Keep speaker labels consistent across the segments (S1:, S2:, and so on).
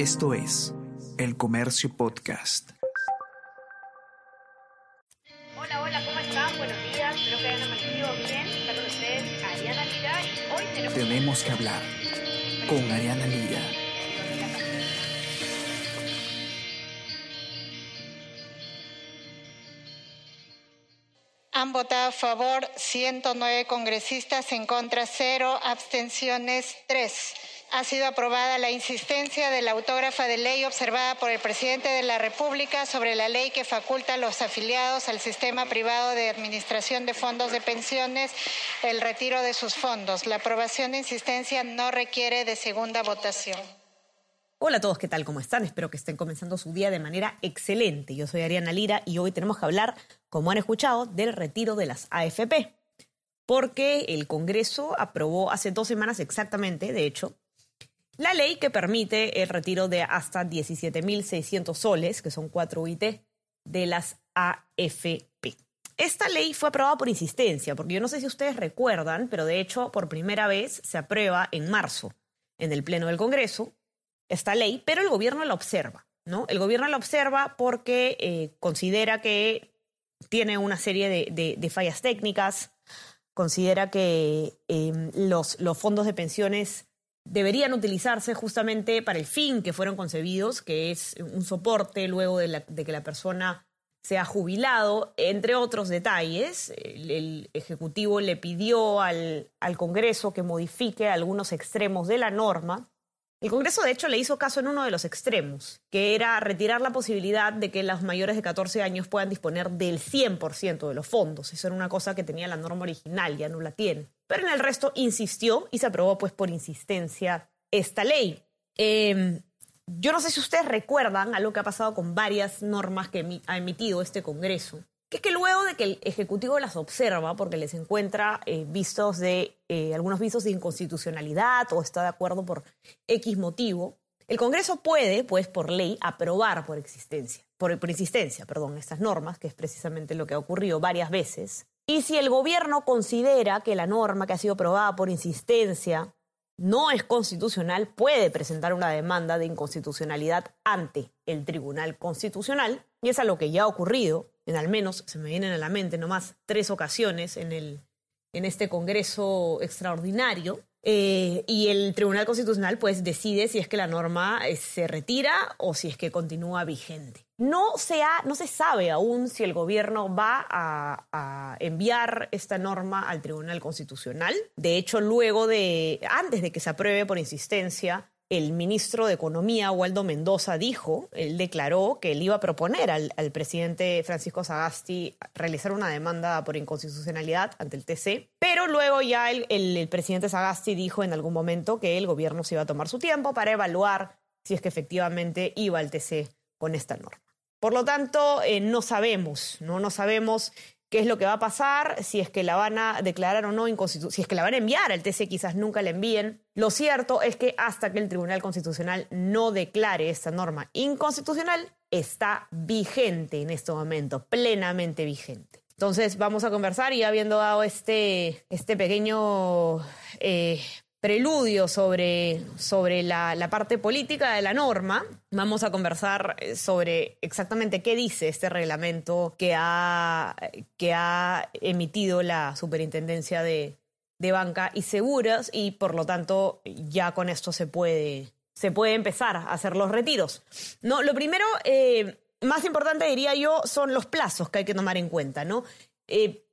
S1: Esto es El Comercio Podcast.
S2: Hola, hola, ¿cómo están? Buenos días, espero que hayan amanecido bien. Está con ustedes Ariana Lira y hoy tenemos...
S1: Tenemos que hablar con Ariana Lira.
S3: Han votado a favor 109 congresistas, en contra 0, abstenciones 3. Ha sido aprobada la insistencia de la autógrafa de ley observada por el presidente de la República sobre la ley que faculta a los afiliados al sistema privado de administración de fondos de pensiones el retiro de sus fondos. La aprobación de insistencia no requiere de segunda votación.
S4: Hola a todos, ¿qué tal? ¿Cómo están? Espero que estén comenzando su día de manera excelente. Yo soy Ariana Lira y hoy tenemos que hablar, como han escuchado, del retiro de las AFP. Porque el Congreso aprobó hace dos semanas exactamente, de hecho, la ley que permite el retiro de hasta 17.600 soles, que son 4 UIT, de las AFP. Esta ley fue aprobada por insistencia, porque yo no sé si ustedes recuerdan, pero de hecho por primera vez se aprueba en marzo en el Pleno del Congreso esta ley, pero el gobierno la observa, ¿no? El gobierno la observa porque eh, considera que tiene una serie de, fallas técnicas, considera que los, los fondos de pensiones deberían utilizarse justamente para el fin que fueron concebidos, que es un soporte luego de, la, de que la persona se ha jubilado, entre otros detalles. El, el Ejecutivo le pidió al, al, Congreso que modifique algunos extremos de la norma. El Congreso, de hecho, le hizo caso en uno de los extremos, que era retirar la posibilidad de que los mayores de 14 años puedan disponer del 100% de los fondos. Eso era una cosa que tenía la norma original, ya no la tiene. Pero en el resto insistió y se aprobó pues por insistencia esta ley. Eh, yo no sé si ustedes recuerdan algo que ha pasado con varias normas que ha emitido este Congreso, que es que luego de que el Ejecutivo las observa porque les encuentra eh, vistos de, eh, algunos vistos de inconstitucionalidad o está de acuerdo por X motivo, el Congreso puede, pues por ley, aprobar por existencia, por, por insistencia, perdón, estas normas, que es precisamente lo que ha ocurrido varias veces, y si el gobierno considera que la norma que ha sido aprobada por insistencia no es constitucional, puede presentar una demanda de inconstitucionalidad ante el Tribunal Constitucional, y es a lo que ya ha ocurrido, en al menos, se me vienen a la mente nomás, tres ocasiones en, el, en este Congreso extraordinario, eh, y el Tribunal Constitucional pues decide si es que la norma eh, se retira o si es que continúa vigente. No se, no se sabe aún si el gobierno va a, a, enviar esta norma al Tribunal Constitucional. De hecho, luego de, antes de que se apruebe por insistencia, el ministro de Economía, Waldo Mendoza, dijo, él declaró que él iba a proponer al, presidente Francisco Sagasti realizar una demanda por inconstitucionalidad ante el TC, pero luego ya el, el, el presidente Sagasti dijo en algún momento que el gobierno se iba a tomar su tiempo para evaluar si es que efectivamente iba al TC con esta norma. Por lo tanto, eh, no sabemos, ¿no? No sabemos qué es lo que va a pasar, si es que la van a declarar o no inconstitucional, si es que la van a enviar al TC, quizás nunca la envíen. Lo cierto es que hasta que el Tribunal Constitucional no declare esta norma inconstitucional, está vigente en este momento, plenamente vigente. Entonces vamos a conversar y habiendo dado este, este pequeño eh, preludio sobre, sobre la, la, parte política de la norma, vamos a conversar sobre exactamente qué dice este reglamento que ha, que ha emitido la Superintendencia de, de Banca y Seguros y por lo tanto ya con esto se puede, se puede empezar a hacer los retiros. No, lo primero, eh, más importante diría yo, son los plazos que hay que tomar en cuenta, ¿no? Eh,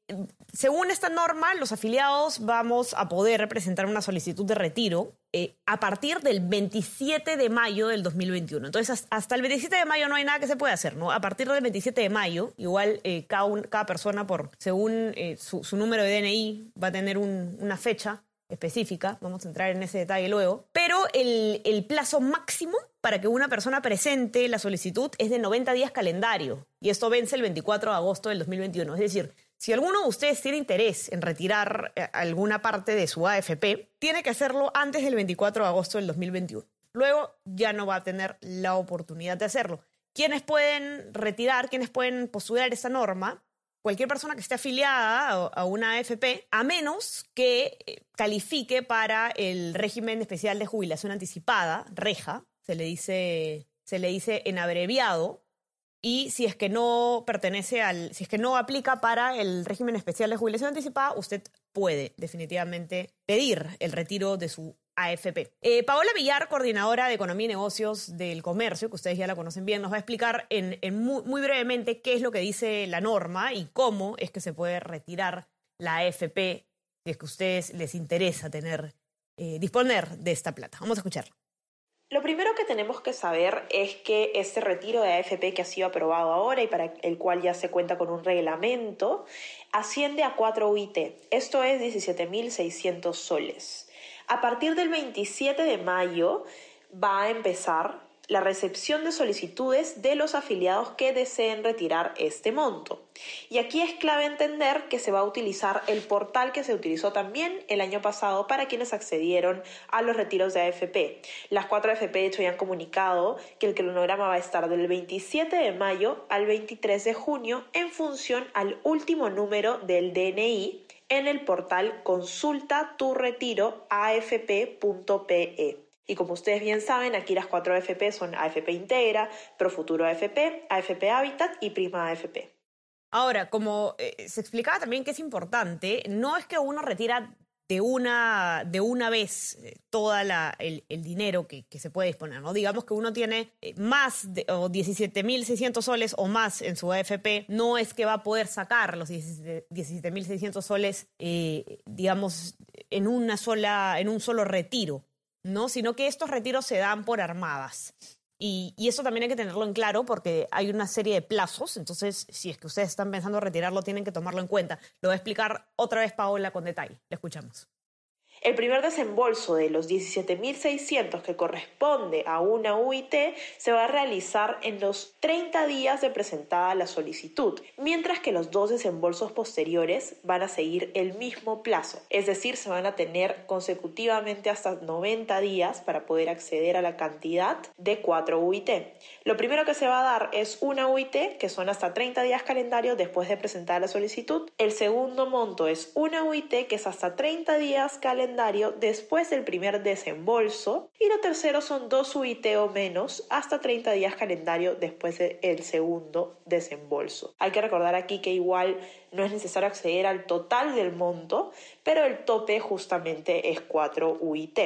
S4: según esta norma, los afiliados vamos a poder presentar una solicitud de retiro eh, a partir del 27 de mayo del 2021. Entonces, hasta el 27 de mayo no hay nada que se pueda hacer, ¿no? A partir del 27 de mayo, igual eh, cada, un, cada, persona, por según eh, su, su, número de DNI, va a tener un, una fecha específica, vamos a entrar en ese detalle luego, pero el, el, plazo máximo para que una persona presente la solicitud es de 90 días calendario y esto vence el 24 de agosto del 2021. Es decir, si alguno de ustedes tiene interés en retirar eh, alguna parte de su AFP, tiene que hacerlo antes del 24 de agosto del 2021. Luego ya no va a tener la oportunidad de hacerlo. ¿Quiénes pueden retirar, quiénes pueden postular esa norma? Cualquier persona que esté afiliada a una AFP, a menos que eh, califique para el régimen especial de jubilación anticipada, REJA, se le dice, se le dice en abreviado, y si es que no pertenece al, si es que no aplica para el régimen especial de jubilación anticipada, usted puede definitivamente pedir el retiro de su AFP. Eh, Paola Villar, coordinadora de Economía y Negocios del Comercio, que ustedes ya la conocen bien, nos va a explicar en, muy, brevemente qué es lo que dice la norma y cómo es que se puede retirar la AFP si es que a ustedes les interesa tener, eh, disponer de esta plata. Vamos a escucharla.
S5: Lo primero que tenemos que saber es que este retiro de AFP que ha sido aprobado ahora y para el cual ya se cuenta con un reglamento, asciende a 4 UIT. Esto es 17.600 soles. A partir del 27 de mayo va a empezar la recepción de solicitudes de los afiliados que deseen retirar este monto. Y aquí es clave entender que se va a utilizar el portal que se utilizó también el año pasado para quienes accedieron a los retiros de AFP. Las cuatro AFP de hecho ya han comunicado que el cronograma va a estar del 27 de mayo al 23 de junio en función al último número del DNI en el portal consulta tu retiro afp.pe. Y como ustedes bien saben, aquí las cuatro AFP son AFP Integra, Profuturo AFP, AFP Habitat y Prima AFP.
S4: Ahora, como eh, se explicaba también que es importante, no es que uno retira de una, de una vez eh, todo el, dinero que, se puede disponer. ¿no? Digamos que uno tiene eh, más de, o 17.600 soles o más en su AFP, no es que va a poder sacar los 17.600 soles, digamos, en, una sola, en un solo retiro. ¿no? Sino que estos retiros se dan por armadas. Y, eso también hay que tenerlo en claro porque hay una serie de plazos, entonces si es que ustedes están pensando retirarlo, tienen que tomarlo en cuenta. Lo va a explicar otra vez Paola con detalle. Le escuchamos.
S5: El primer desembolso de los 17.600 que corresponde a una UIT se va a realizar en los 30 días de presentada la solicitud, mientras que los dos desembolsos posteriores van a seguir el mismo plazo, es decir, se van a tener consecutivamente hasta 90 días para poder acceder a la cantidad de 4 UIT. Lo primero que se va a dar es una UIT, que son hasta 30 días calendario después de presentar la solicitud. El segundo monto es una UIT, que es hasta 30 días calendario después del primer desembolso y lo tercero son dos UIT o menos hasta 30 días calendario después del segundo desembolso. Hay que recordar aquí que igual no es necesario acceder al total del monto, pero el tope justamente es 4 UIT.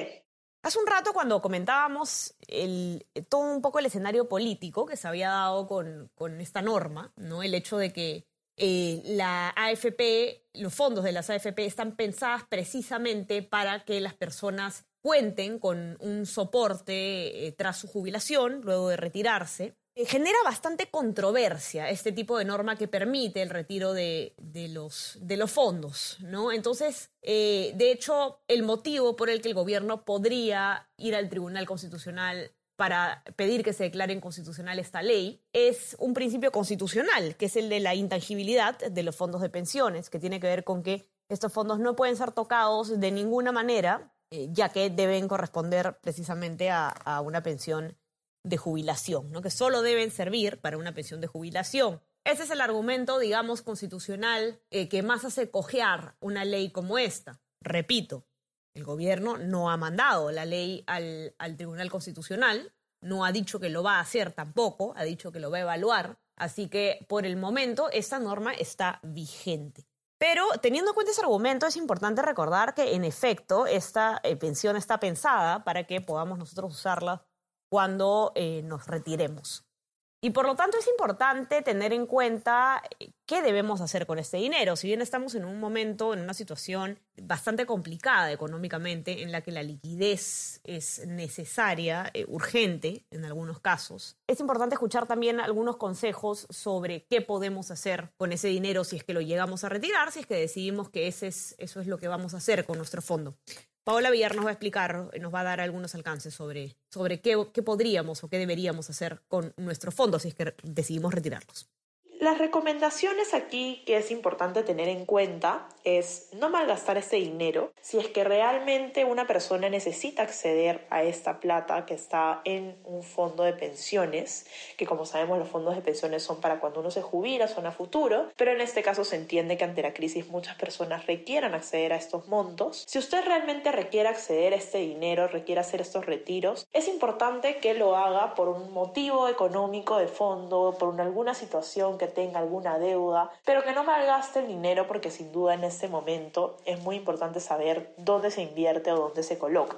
S4: Hace un rato cuando comentábamos el, todo un poco el escenario político que se había dado con, con esta norma, ¿no? el hecho de que eh, la AFP, los fondos de las AFP están pensadas precisamente para que las personas cuenten con un soporte eh, tras su jubilación, luego de retirarse. Eh, genera bastante controversia este tipo de norma que permite el retiro de, los, de los, fondos, ¿no? Entonces, de hecho, el motivo por el que el gobierno podría ir al Tribunal Constitucional para pedir que se declare inconstitucional esta ley es un principio constitucional, que es el de la intangibilidad de los fondos de pensiones, que tiene que ver con que estos fondos no pueden ser tocados de ninguna manera, eh, ya que deben corresponder precisamente a, una pensión de jubilación, ¿no? que solo deben servir para una pensión de jubilación. Ese es el argumento, digamos, constitucional eh, que más hace cojear una ley como esta. Repito, el gobierno no ha mandado la ley al, Tribunal Constitucional, no ha dicho que lo va a hacer tampoco, ha dicho que lo va a evaluar, así que por el momento esta norma está vigente. Pero teniendo en cuenta ese argumento, es importante recordar que en efecto esta eh, pensión está pensada para que podamos nosotros usarla cuando eh, nos retiremos. Y por lo tanto es importante tener en cuenta eh, qué debemos hacer con este dinero. Si bien estamos en un momento, en una situación bastante complicada económicamente, en la que la liquidez es necesaria, eh, urgente en algunos casos, es importante escuchar también algunos consejos sobre qué podemos hacer con ese dinero si es que lo llegamos a retirar, si es que decidimos que ese es, eso es lo que vamos a hacer con nuestro fondo. Paola Villar nos va a explicar, nos va a dar algunos alcances sobre, sobre qué, qué podríamos o qué deberíamos hacer con nuestros fondos si es que decidimos retirarlos.
S5: Las recomendaciones aquí que es importante tener en cuenta es no malgastar este dinero si es que realmente una persona necesita acceder a esta plata que está en un fondo de pensiones, que como sabemos los fondos de pensiones son para cuando uno se jubila, son a futuro, pero en este caso se entiende que ante la crisis muchas personas requieran acceder a estos montos. Si usted realmente requiere acceder a este dinero, requiere hacer estos retiros, es importante que lo haga por un motivo económico de fondo, por una, alguna situación que tenga alguna deuda, pero que no malgaste el dinero porque sin duda en este momento es muy importante saber dónde se invierte o dónde se coloca.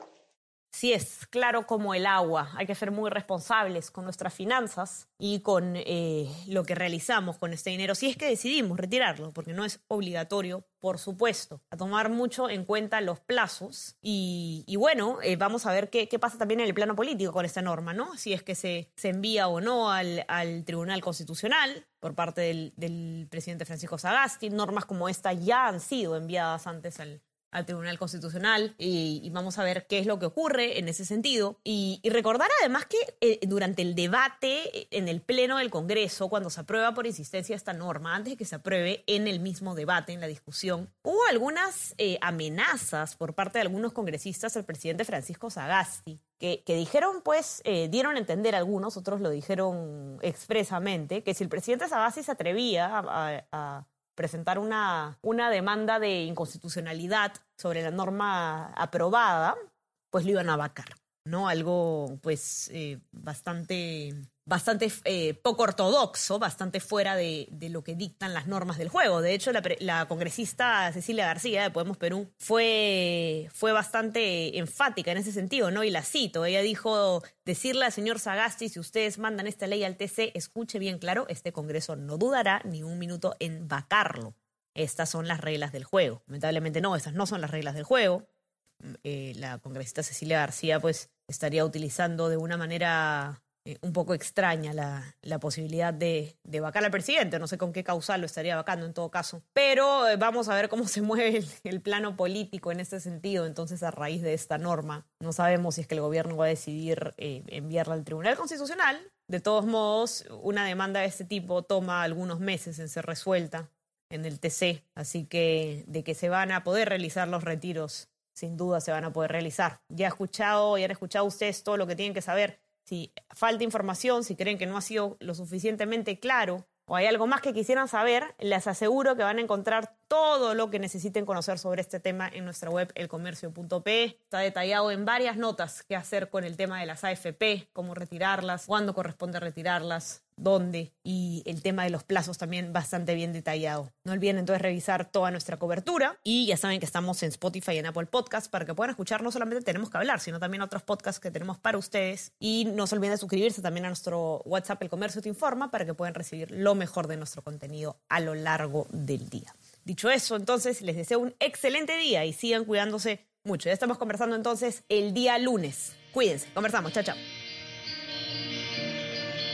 S4: Sí, es claro como el agua. Hay que ser muy responsables con nuestras finanzas y con eh, lo que realizamos con este dinero, si es que decidimos retirarlo, porque no es obligatorio, por supuesto. A tomar mucho en cuenta los plazos y, bueno, eh, vamos a ver qué, pasa también en el plano político con esta norma, ¿no? Si es que se, se envía o no al, Tribunal Constitucional por parte del, del presidente Francisco Sagasti. Normas como esta ya han sido enviadas antes al al Tribunal Constitucional y, vamos a ver qué es lo que ocurre en ese sentido. Y, recordar además que eh, durante el debate eh, en el Pleno del Congreso, cuando se aprueba por insistencia esta norma, antes de que se apruebe en el mismo debate, en la discusión, hubo algunas eh, amenazas por parte de algunos congresistas al presidente Francisco Sagasti. Que, dijeron, pues, dieron a entender algunos, otros lo dijeron expresamente, que si el presidente Sagasti se atrevía a presentar una, una demanda de inconstitucionalidad sobre la norma aprobada, pues lo iban a vacar, ¿no? Algo, pues, eh, bastante bastante eh, poco ortodoxo, bastante fuera de, lo que dictan las normas del juego. De hecho, la, congresista Cecilia García de Podemos Perú fue, fue bastante enfática en ese sentido, ¿no? Y la cito. Ella dijo, decirle al señor Sagasti, si ustedes mandan esta ley al TC, escuche bien claro, este Congreso no dudará ni un minuto en vacarlo. Estas son las reglas del juego. Lamentablemente no, estas no son las reglas del juego. Eh, la congresista Cecilia García, pues, estaría utilizando de una manera eh, un poco extraña la, la posibilidad de, vacar al presidente. No sé con qué causal lo estaría vacando en todo caso. Pero eh, vamos a ver cómo se mueve el, plano político en este sentido. Entonces, a raíz de esta norma, no sabemos si es que el gobierno va a decidir enviarla al Tribunal Constitucional. De todos modos, una demanda de este tipo toma algunos meses en ser resuelta en el TC. Así que de que se van a poder realizar los retiros, sin duda se van a poder realizar. Ya escuchado, ya han escuchado ustedes todo lo que tienen que saber si falta información, si creen que no ha sido lo suficientemente claro o hay algo más que quisieran saber, les aseguro que van a encontrar todo lo que necesiten conocer sobre este tema en nuestra web elcomercio.p. Está detallado en varias notas qué hacer con el tema de las AFP, cómo retirarlas, cuándo corresponde retirarlas, dónde y el tema de los plazos también bastante bien detallado. No olviden entonces revisar toda nuestra cobertura y ya saben que estamos en Spotify y en Apple Podcast para que puedan escuchar no solamente tenemos que hablar, sino también otros podcasts que tenemos para ustedes y no se olviden de suscribirse también a nuestro WhatsApp El Comercio Te Informa para que puedan recibir lo mejor de nuestro contenido a lo largo del día. Dicho eso, entonces les deseo un excelente día y sigan cuidándose mucho. Ya estamos conversando entonces el día lunes. Cuídense, conversamos, chao, chao.